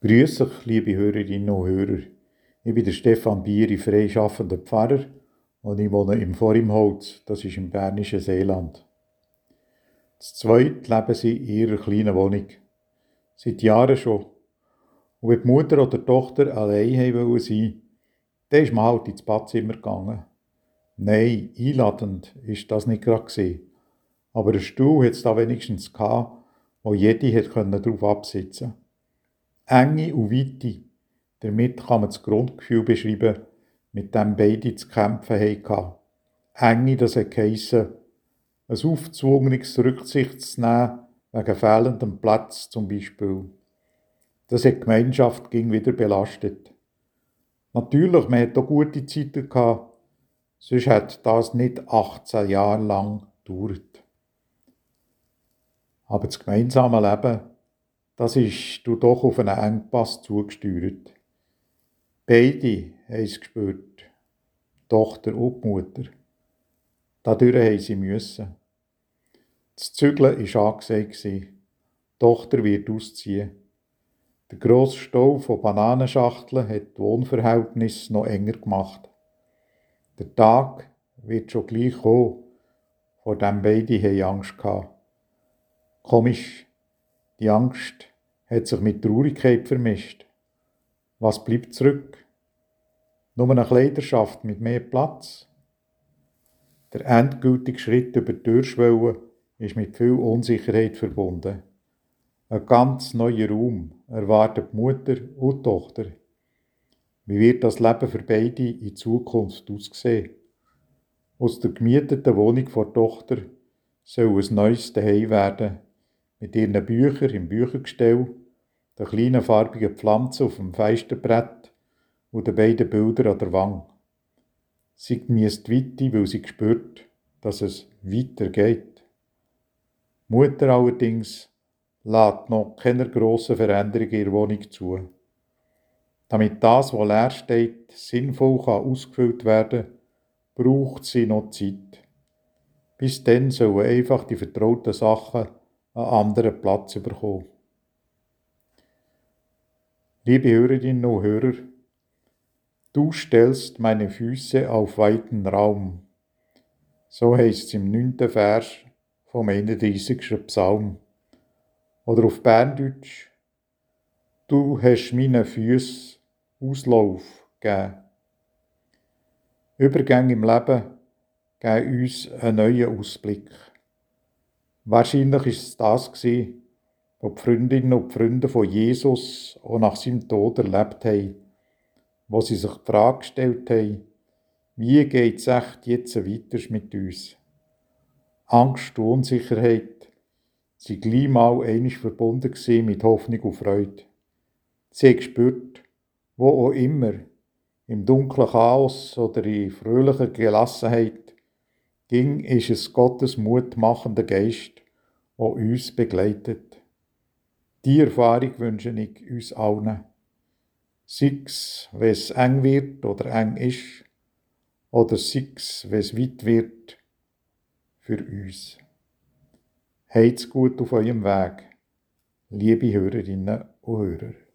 Grüß euch, liebe Hörerinnen und Hörer. Ich bin der Stefan Bieri, freischaffender Pfarrer und ich wohne im Vorimholz, das ist im bernischen Seeland. Zu zweit leben sie in ihrer kleinen Wohnung. Seit Jahren schon. Und wenn die Mutter oder die Tochter allein sein sein dann ist man halt ins Badzimmer gegangen. Nein, einladend ist das nicht gerade Aber ein Stuhl hat es da wenigstens gehabt, wo jede darauf absitzen konnte. Enge und Weite. Damit kann man das Grundgefühl beschreiben, mit dem beide zu kämpfen hatten. Enge, das hat geheissen, ein aufgezwungenes Rücksicht zu nehmen, wegen fehlendem Platz zum Beispiel. Das hat die Gemeinschaft ging wieder belastet. Natürlich, man hat auch gute Zeiten gehabt, sonst hat das nicht 18 Jahre lang gedauert. Aber das gemeinsame Leben das ist du doch auf einen Engpass zugesteuert. Beide haben es gespürt. Die Tochter und die Mutter. Dadurch haben sie müssen. Das Zügeln war angesagt. Die Tochter wird ausziehen. Der grosse Stau von Bananenschachteln hat die Wohnverhältnisse noch enger gemacht. Der Tag wird schon gleich kommen, vor dem beide Angst hatten. Komisch, die Angst hat sich mit Traurigkeit vermischt. Was bleibt zurück? Nur eine Kleiderschaft mit mehr Platz? Der endgültige Schritt über die Türschwelle ist mit viel Unsicherheit verbunden. Ein ganz neuer Raum erwartet Mutter und Tochter. Wie wird das Leben für beide in Zukunft aussehen? Aus der gemieteten Wohnung der Tochter soll ein neues Zuhause werden, mit ihren Büchern im Büchergestell, der kleinen farbigen Pflanze auf dem Feisterbrett und den beiden Bildern an der Wand. Sie genießt Weite, weil sie spürt, dass es weitergeht. Mutter allerdings lässt noch keine grossen Veränderungen in ihrer Wohnung zu. Damit das, was leer steht, sinnvoll kann ausgefüllt werden braucht sie noch Zeit. Bis dann sollen einfach die vertrauten Sachen einen anderen Platz bekommen. Liebe Hörerinnen und Hörer, du stellst meine Füße auf weiten Raum. So heißt es im neunten Vers vom 31. Psalm. Oder auf Berndeutsch, du hast meinen Füßen Auslauf gegeben. Übergänge im Leben geben uns einen neuen Ausblick. Wahrscheinlich ist es das was die Freundinnen und Freunde von Jesus auch nach seinem Tod erlebt haben, wo sie sich die Frage gestellt haben, wie geht es echt jetzt weiter mit uns? Angst und Unsicherheit sind gleich mal einig verbunden mit Hoffnung und Freude. Sie haben gespürt, wo auch immer, im dunklen Chaos oder in fröhlicher Gelassenheit, ging ist es Gottes mutmachender Geist, der uns begleitet. Die Erfahrung wünsche ich uns allen. Sei es, wenn es eng wird oder eng ist, oder sei es, wenn es weit wird für uns. Heit's gut auf eurem Weg, liebe Hörerinnen und Hörer.